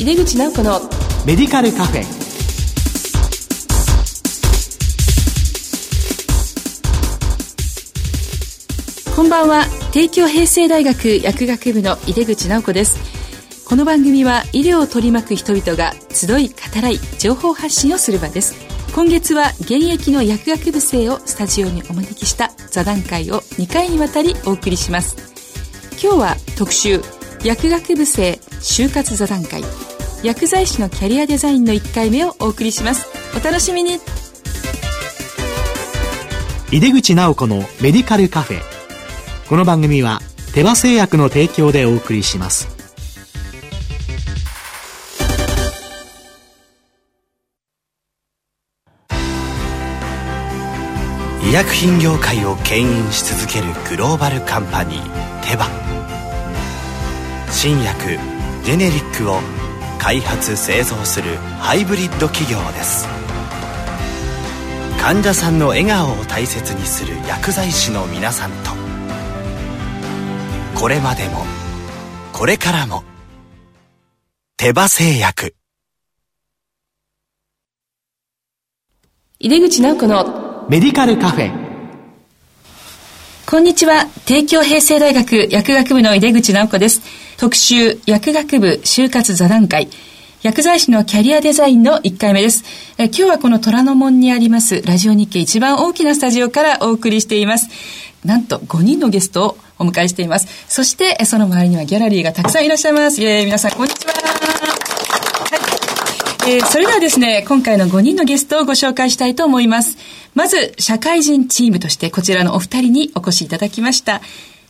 井出口直子のメディカルカフェ。こんばんは。帝京平成大学薬学部の井出口直子です。この番組は医療を取り巻く人々が集い語らい情報発信をする場です。今月は現役の薬学部生をスタジオにお招きした座談会を2回にわたりお送りします。今日は特集薬学部生就活座談会薬剤師のキャリアデザインの1回目をお送りします。お楽しみに。井出口直子のメディカルカフェ。この番組は手羽製薬の提供でお送りします。医薬品業界を牽引し続けるグローバルカンパニーテバ。新薬ジェネリックを開発製造するハイブリッド企業です。患者さんの笑顔を大切にする薬剤師の皆さんと。これまでもこれからも手羽製薬。井出口直子のメディカルカフェこんにちは帝京平成大学薬学部の井出口直子です特集薬学部就活座談会薬剤師のキャリアデザインの1回目です。え今日はこの虎ノ門にありますラジオ日経一番大きなスタジオからお送りしています。なんと5人のゲストをお迎えしています。そして、その周りにはギャラリーがたくさんいらっしゃいます。イェーイ、皆さん、こんにちは。はい。えー、それではですね、今回の5人のゲストをご紹介したいと思います。まず、社会人チームとしてこちらのお二人にお越しいただきました。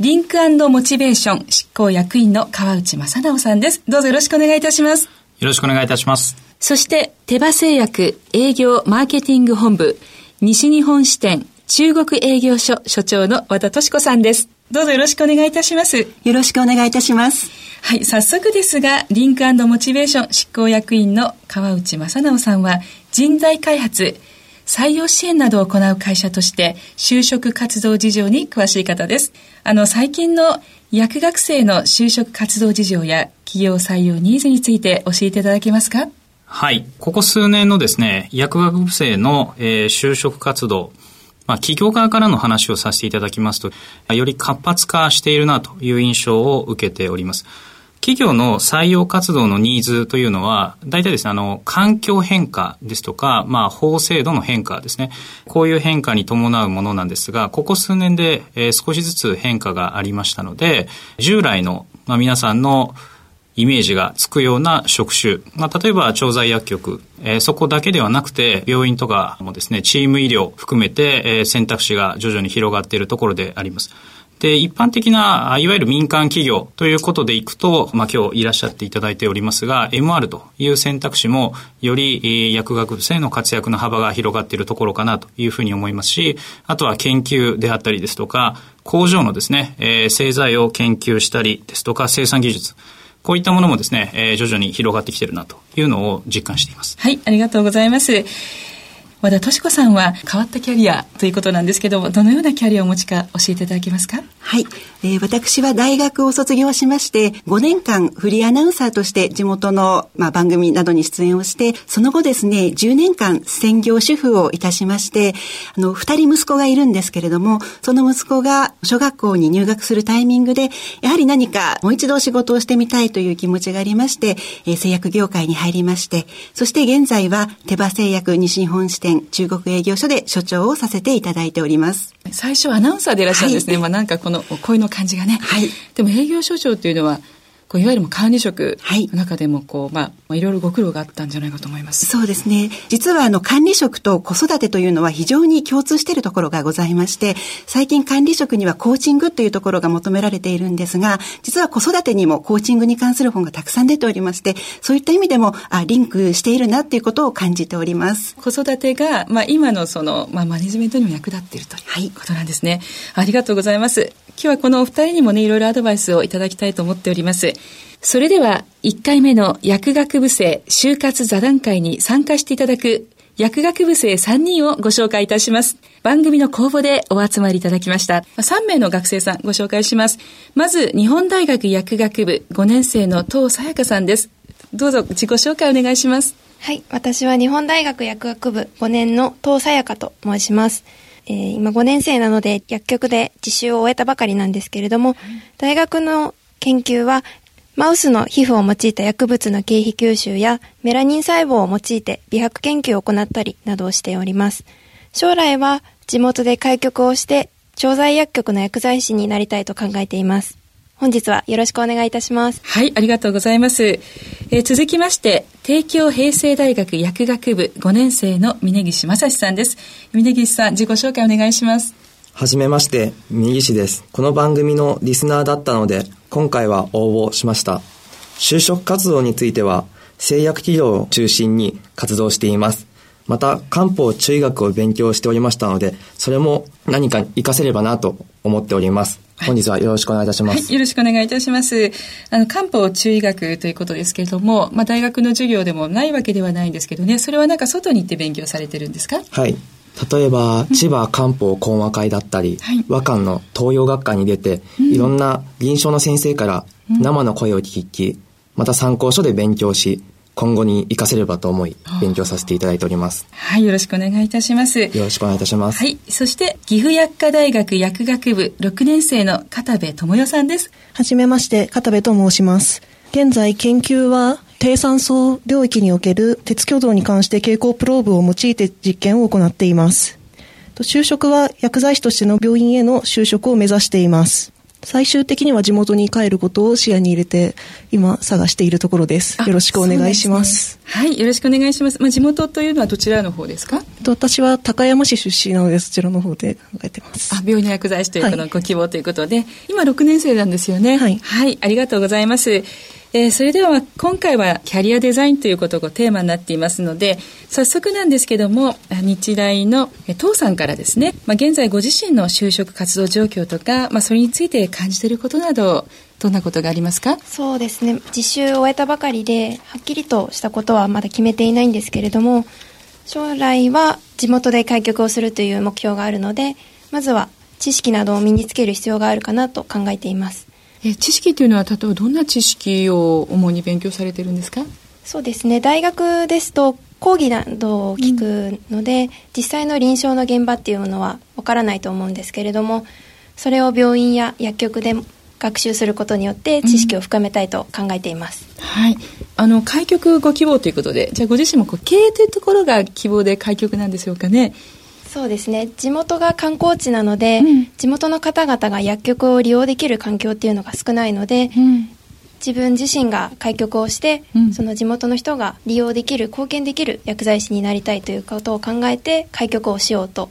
リンクモチベーション執行役員の川内正直さんです。どうぞよろしくお願いいたします。よろしくお願いいたします。そして、手羽製薬営業マーケティング本部西日本支店中国営業所所長の和田敏子さんです。どうぞよろしくお願いいたします。よろしくお願いいたします。はい、早速ですが、リンクモチベーション執行役員の川内正直さんは、人材開発、採用支援などを行う会社として、就職活動事情に詳しい方です。あの、最近の薬学生の就職活動事情や企業採用ニーズについて教えていただけますか？はい。ここ数年のですね、薬学部生の、えー、就職活動、まあ、企業側からの話をさせていただきますと、より活発化しているなという印象を受けております。企業の採用活動のニーズというのは、大体ですね、あの、環境変化ですとか、まあ、法制度の変化ですね。こういう変化に伴うものなんですが、ここ数年で、えー、少しずつ変化がありましたので、従来の、まあ、皆さんのイメージがつくような職種、まあ、例えば調剤薬局、えー、そこだけではなくて病院とかもですねチーム医療含めて、えー、選択肢が徐々に広がっているところであります。で、一般的な、いわゆる民間企業ということでいくと、まあ、今日いらっしゃっていただいておりますが、MR という選択肢も、より薬学部生の活躍の幅が広がっているところかなというふうに思いますし、あとは研究であったりですとか、工場のですね、えー、製剤を研究したりですとか、生産技術、こういったものもですね、えー、徐々に広がってきているなというのを実感しています。はい、ありがとうございます。和田敏子さんは変わったキャリアということなんですけども、どのようなキャリアをお持ちか教えていただけますか？はい、えー、私は大学を卒業しまして、5年間フリーアナウンサーとして地元の、まあ、番組などに出演をして、その後ですね、10年間専業主婦をいたしまして、あの、2人息子がいるんですけれども、その息子が小学校に入学するタイミングで、やはり何かもう一度仕事をしてみたいという気持ちがありまして、えー、製薬業界に入りまして、そして現在は手羽製薬西日本支店中国営業所で所長をさせていただいております。最初アナウンサーでいらっしゃるんですね。はい、まあなんかこの声の感じがね。はい。でも営業所長っていうのは、こういわゆる管理職の中でもこう、まあ、いろいろご苦労があったんじゃないかと思います。そうですね。実はあの管理職と子育てというのは非常に共通しているところがございまして、最近管理職にはコーチングというところが求められているんですが、実は子育てにもコーチングに関する本がたくさん出ておりまして、そういった意味でもあリンクしているなっていうことを感じております。子育てが、まあ、今のその、まあ、マネジメントにも役立っているということなんですね。はい、ありがとうございます。今日はこのお二人にもね、いろいろアドバイスをいただきたいと思っております。それでは、1回目の薬学部生就活座談会に参加していただく薬学部生3人をご紹介いたします。番組の公募でお集まりいただきました。3名の学生さんご紹介します。まず、日本大学薬学部5年生の東さやかさんです。どうぞ自己紹介お願いします。はい。私は日本大学薬学部5年の東さやかと申します。えー、今5年生なので薬局で実習を終えたばかりなんですけれども、大学の研究はマウスの皮膚を用いた薬物の経費吸収やメラニン細胞を用いて美白研究を行ったりなどをしております。将来は地元で開局をして調剤薬局の薬剤師になりたいと考えています。本日はよろしくお願いいたします。はい、ありがとうございます。えー、続きまして、帝京平成大学薬学部5年生の峯岸正史さんです。峯岸さん、自己紹介お願いします。はじめまして、峯岸です。この番組のリスナーだったので、今回は応募しました。就職活動については、製薬企業を中心に活動しています。また、漢方中医学を勉強しておりましたので、それも何か活かせればなと思っております。本日はよろしくお願いいたします。はい、よろしくお願いいたします。あの、漢方中医学ということですけれども、まあ、大学の授業でもないわけではないんですけどね、それはなんか外に行って勉強されてるんですか？はい。例えば、千葉漢方講和会だったり、はい、和漢の東洋学科に出て、うん、いろんな臨床の先生から生の声を聞き、また参考書で勉強し、今後に活かせればと思い、勉強させていただいております。はい、よろしくお願いいたします。よろしくお願いいたします。はい、そして岐阜薬科大学薬学部6年生の片部智代さんです。はじめまして、片部と申します。現在研究は低酸素領域における鉄挙動に関して蛍光プローブを用いて実験を行っています。就職は薬剤師としての病院への就職を目指しています。最終的には地元に帰ることを視野に入れて今探しているところです。よろしくお願いします、ね、はいよろしくお願いします。まあ地元というのはどちらの方ですか？私は高山市出身なのでそちらの方で考えてます。あ病院の薬剤師というこのご希望ということで、はい、今6年生なんですよね。はい、はい、ありがとうございますえー、それでは今回はキャリアデザインということがテーマになっていますので早速なんですけども日大の父さんからですね、まあ、現在ご自身の就職活動状況とか、まあ、それについて感じていることなどどんなことがありますか？そうですね。実習を終えたばかりではっきりとしたことはまだ決めていないんですけれども将来は地元で開局をするという目標があるのでまずは知識などを身につける必要があるかなと考えています。え知識というのは例えばどんな知識を主に勉強されてるんですか？そうですね。大学ですと講義などを聞くので、うん、実際の臨床の現場っていうのはわからないと思うんですけれどもそれを病院や薬局で学習することによって知識を深めたいと考えています、うん、はい。あの開局ご希望ということでじゃあご自身もこう経営というところが希望で開局なんでしょうかねそうですね。地元が観光地なので、うん、地元の方々が薬局を利用できる環境っていうのが少ないので、うん、自分自身が開局をして、うん、その地元の人が利用できる貢献できる薬剤師になりたいということを考えて開局をしようと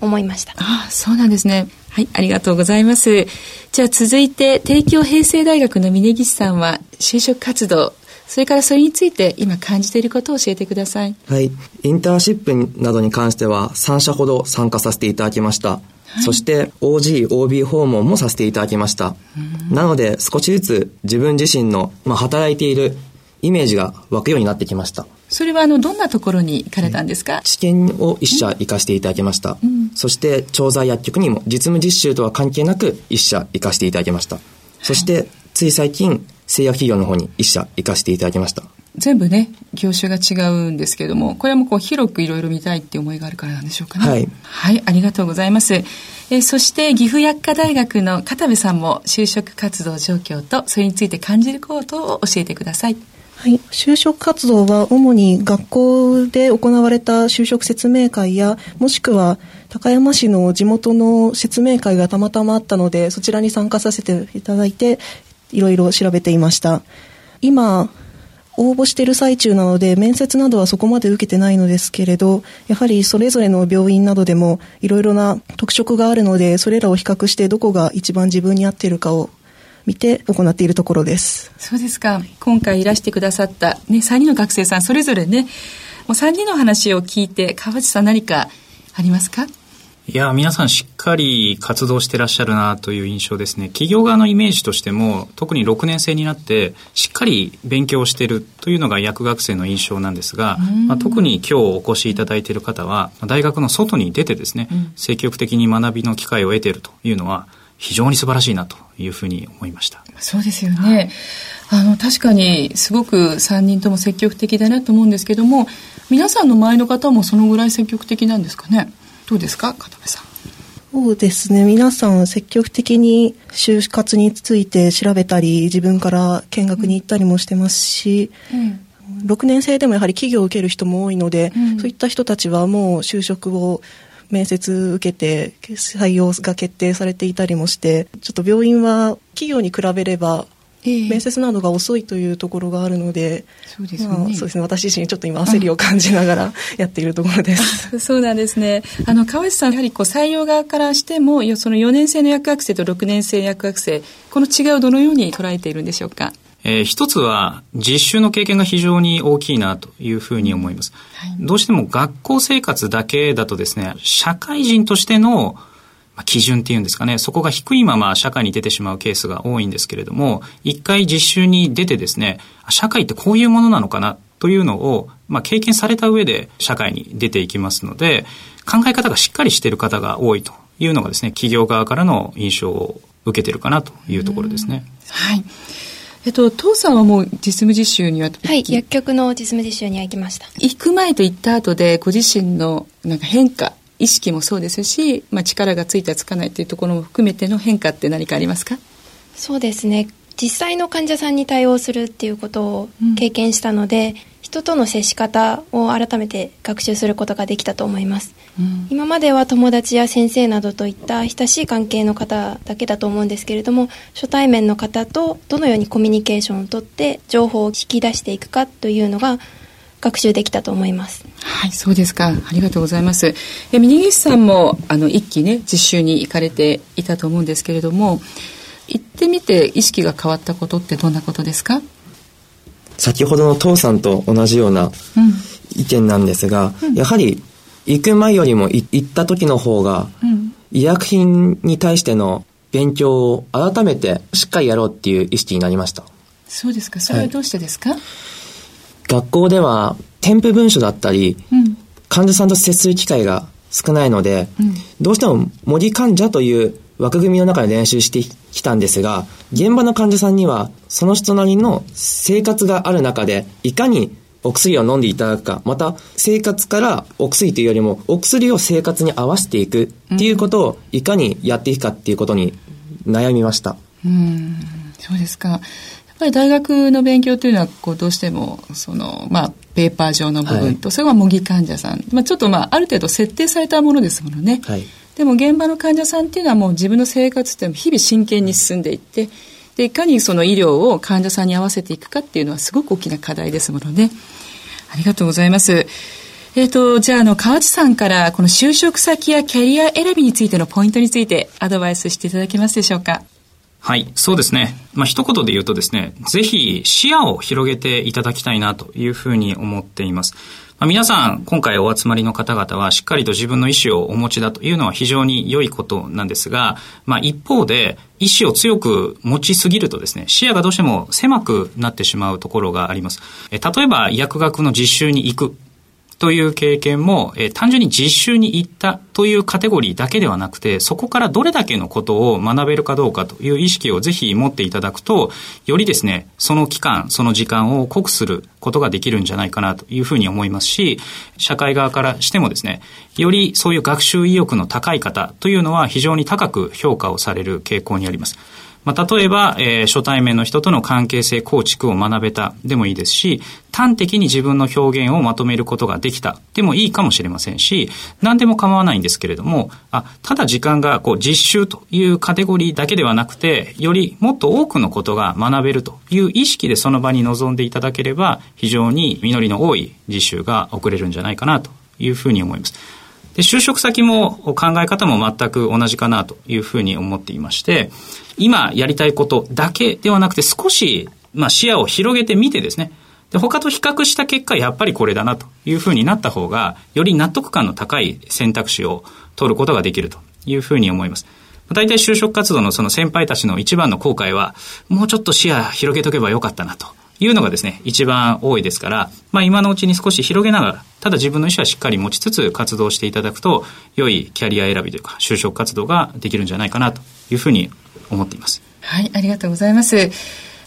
思いました。ああそうなんですね。はいありがとうございます。じゃあ続いて帝京平成大学の峯岸さんは就職活動それからそれについて今感じていることを教えてください。はい。インターンシップなどに関しては3社ほど参加させていただきました。はい、そして OG、OB 訪問もさせていただきました。なので少しずつ自分自身の、まあ、働いているイメージが湧くようになってきました。それはあのどんなところに行かれたんですか、治験を一社行かせていただきました、うん、そして調剤薬局にも実務実習とは関係なく一社行かせていただきました、そしてつい最近製薬企業の方に一社行かせていただきました。全部ね、業種が違うんですけれども、これもこう広くいろいろ見たいっていう思いがあるからなんでしょうかね。はい。はい、ありがとうございます。えそして岐阜薬科大学の片部さんも就職活動状況とそれについて感じることを教えてください。はい、就職活動は主に学校で行われた就職説明会やもしくは高山市の地元の説明会がたまたまあったのでそちらに参加させていただいていろいろ調べていました。今、応募している最中なので面接などはそこまで受けてないのですけれどやはりそれぞれの病院などでもいろいろな特色があるのでそれらを比較してどこが一番自分に合っているかを見て行っているところです。そうですか。今回いらしてくださった、ね、3人の学生さんそれぞれねもう3人の話を聞いて川内さん何かありますか？いや、皆さんしっかり活動してらっしゃるなという印象ですね。企業側のイメージとしても、特に6年生になって、しっかり勉強してるというのが薬学生の印象なんですが、まあ、特に今日お越しいただいている方は、大学の外に出てですね、うん、積極的に学びの機会を得ているというのは、非常に素晴らしいなというふうに思いました。そうですよね。あの、確かにすごく3人とも積極的だなと思うんですけども、皆さんの前の方もそのぐらい積極的なんですかね？どうですか片目さん？そうですね。皆さん積極的に就活について調べたり、自分から見学に行ったりもしてますし、うん6年生でもやはり企業を受ける人も多いので、うん、そういった人たちはもう就職を面接受けて採用が決定されていたりもしてちょっと病院は企業に比べれば面接などが遅いというところがあるので、そうですね、まあ、そうですね。私自身ちょっと今焦りを感じながら やっているところです。そうなんですね。あの川内さんやはりこう採用側からしても、その4年生の薬学生と6年生薬学生、この違いをどのように捉えているんでしょうか？えー、一つは実習の経験が非常に大きいなというふうに思います、はい、どうしても学校生活だけだとですね社会人としての基準っていうんですかね、そこが低いまま社会に出てしまうケースが多いんですけれども、一回実習に出てですね、社会ってこういうものなのかなというのを、まあ、経験された上で社会に出ていきますので、考え方がしっかりしている方が多いというのがですね、企業側からの印象を受けてるかなというところですね。はい。えっと、父さんはもう実務実習には？はい、薬局の実務実習には行きました。行く前と行った後で、ご自身のなんか変化、意識もそうですし、まあ、力がついたつかないというところも含めての変化って何かありますか？そうですね。実際の患者さんに対応するっていうことを経験したので、うん。人との接し方を改めて学習することができたと思います、うん、今までは友達や先生などといった親しい関係の方だけだと思うんですけれども初対面の方とどのようにコミュニケーションをとって情報を引き出していくかというのが学習できたと思います。はい、そうですか。ありがとうございます。え、峯岸さんも、あの、一期ね、実習に行かれていたと思うんですけれども、行ってみて意識が変わったことってどんなことですか？先ほどの父さんと同じような意見なんですが、うん、やはり行く前よりも行った時の方が、医薬品に対しての勉強を改めてしっかりやろうっていう意識になりました。そうですか。それはどうしてですか、はい、学校では添付文書だったり、うん、患者さんと接する機会が少ないので、うん、どうしても模擬患者という枠組みの中で練習してきたんですが、現場の患者さんには、その人なりの生活がある中で、いかにお薬を飲んでいただくか、また生活からお薬というよりも、お薬を生活に合わせていくっていうことをいかにやっていくかっていうことに悩みました。うん、そうですか。やっぱり大学の勉強というのは、こう、どうしても、その、まあ、ペーパー上の部分と、はい、それは模擬患者さん。まあ、ちょっとまあ、ある程度設定されたものですものね。はい。でも現場の患者さんっていうのはもう自分の生活って日々真剣に進んでいってでいかにその医療を患者さんに合わせていくかっていうのはすごく大きな課題ですものね。ありがとうございます。えっ、ー、と、じゃあ、あの、河内さんから、この就職先やキャリア選びについてのポイントについてアドバイスしていただけますでしょうか？はい、そうですね。まあ、一言で言うとですね、ぜひ視野を広げていただきたいなというふうに思っています。まあ、皆さん、今回お集まりの方々はしっかりと自分の意思をお持ちだというのは非常に良いことなんですが、まあ、一方で、意思を強く持ちすぎるとですね、視野がどうしても狭くなってしまうところがあります。え例えば、薬学の実習に行く。という経験も、えー、単純に実習に行ったというカテゴリーだけではなくて、そこからどれだけのことを学べるかどうかという意識をぜひ持っていただくと、よりですね、その期間、その時間を濃くすることができるんじゃないかなというふうに思いますし、社会側からしてもですね、よりそういう学習意欲の高い方というのは非常に高く評価をされる傾向にあります。まあ、例えば、えー、初対面の人との関係性構築を学べたでもいいですし、端的に自分の表現をまとめることができたでもいいかもしれませんし、何でも構わないんですけれども、あ、ただ時間がこう実習というカテゴリーだけではなくて、よりもっと多くのことが学べるという意識でその場に臨んでいただければ、非常に実りの多い実習が遅れるんじゃないかなというふうに思います。で就職先も考え方も全く同じかなというふうに思っていまして、今やりたいことだけではなくて少し、まあ、視野を広げてみてですね、で、他と比較した結果、やっぱりこれだなというふうになった方が、より納得感の高い選択肢を取ることができるというふうに思います。大体就職活動のその先輩たちの一番の後悔は、もうちょっと視野広げとけばよかったなというのがですね、一番多いですから、まあ今のうちに少し広げながら、ただ自分の意思はしっかり持ちつつ活動していただくと、良いキャリア選びというか、就職活動ができるんじゃないかなというふうに思っています。はい、ありがとうございます。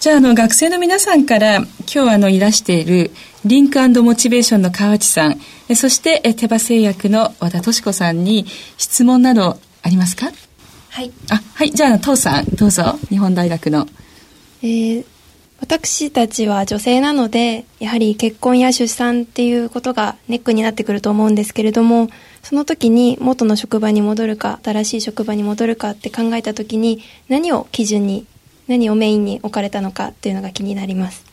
じゃあ、あの、学生の皆さんから、今日あの、いらしている、リンクモチベーションの川内さん、そして、手羽製薬の和田敏子さんに質問などありますか？はい。あ、はい。じゃあ、父さん、どうぞ。日本大学の。えー、私たちは女性なので、やはり結婚や出産っていうことがネックになってくると思うんですけれども、その時に元の職場に戻るか、新しい職場に戻るかって考えた時に、何を基準に何をメインに置かれたのかというのが気になります。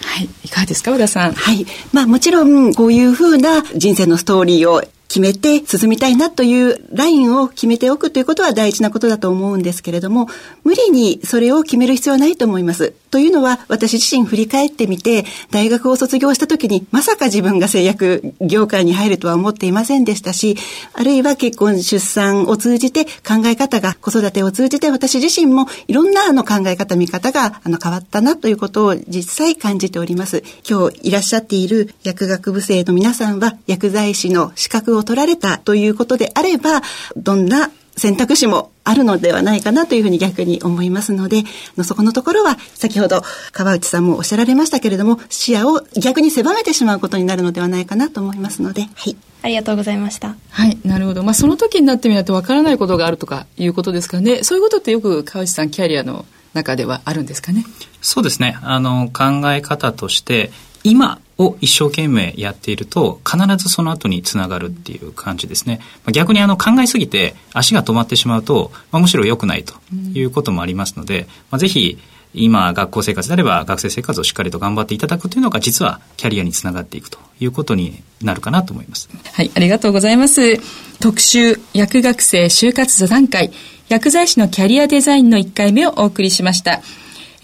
はい。いかがですか、小田さん？はい。まあもちろん、こういうふうな人生のストーリーを決めて進みたいなというラインを決めておくということは大事なことだと思うんですけれども、無理にそれを決める必要はないと思います。というのは、私自身振り返ってみて、大学を卒業した時に、まさか自分が製薬業界に入るとは思っていませんでしたし、あるいは結婚、出産を通じて考え方が、子育てを通じて私自身もいろんなあの考え方、見方があの変わったなということを実際感じております。今日いらっしゃっている薬学部生の皆さんは、薬剤師の資格を取られたということであれば、どんな選択肢もあるのではないかなというふうに逆に思いますので、そこのところは先ほど川内さんもおっしゃられましたけれども、視野を逆に狭めてしまうことになるのではないかなと思いますので、はい。ありがとうございました。はい、なるほど。まあ、その時になってみないとわからないことがあるとかいうことですかね。そういうことってよく川内さんキャリアの中ではあるんですかね？そうですね。あの、考え方として、今を一生懸命やっていると必ずその後につながるっていう感じですね。逆にあの考えすぎて足が止まってしまうと、まあ、むしろ良くないということもありますので、まあ、ぜひ今学校生活であれば学生生活をしっかりと頑張っていただくというのが実はキャリアにつながっていくということになるかなと思います。はい、ありがとうございます。特集薬学生就活座談会薬剤師のキャリアデザインの1回目をお送りしました。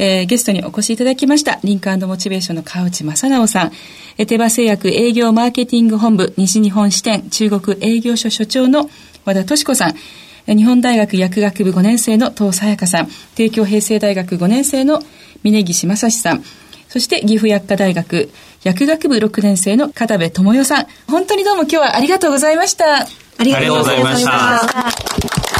えー、ゲストにお越しいただきました、リンクモチベーションの川内正直さん、え手羽製薬営業マーケティング本部西日本支店中国営業所所長の和田敏子さん、日本大学薬学部5年生の東さやかさん、帝京平成大学5年生の峯岸正史さん、そして岐阜薬科大学薬学部6年生の片部智代さん、本当にどうも今日はありがとうございました。ありがとうございました。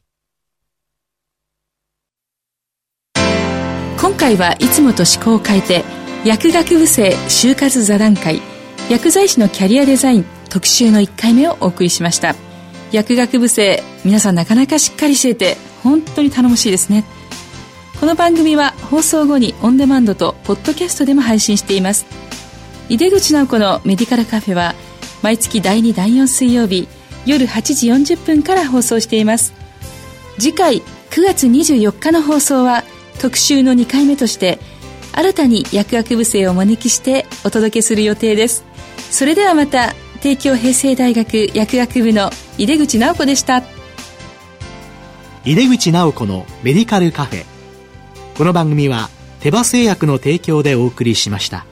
今回はいつもと思考を変えて薬学部生就活座談会薬剤師のキャリアデザイン特集の1回目をお送りしました。薬学部生皆さんなかなかしっかりしていて本当に頼もしいですね。この番組は放送後にオンデマンドとポッドキャストでも配信しています。井出口直子のメディカルカフェは毎月第2第4水曜日夜8時40分から放送しています。次回9月24日の放送は「特集の2回目として新たに薬学部生をお招きしてお届けする予定です。それではまた帝京平成大学薬学部の井出口直子でした。井出口直子のメディカルカフェ。この番組は手羽製薬の提供でお送りしました。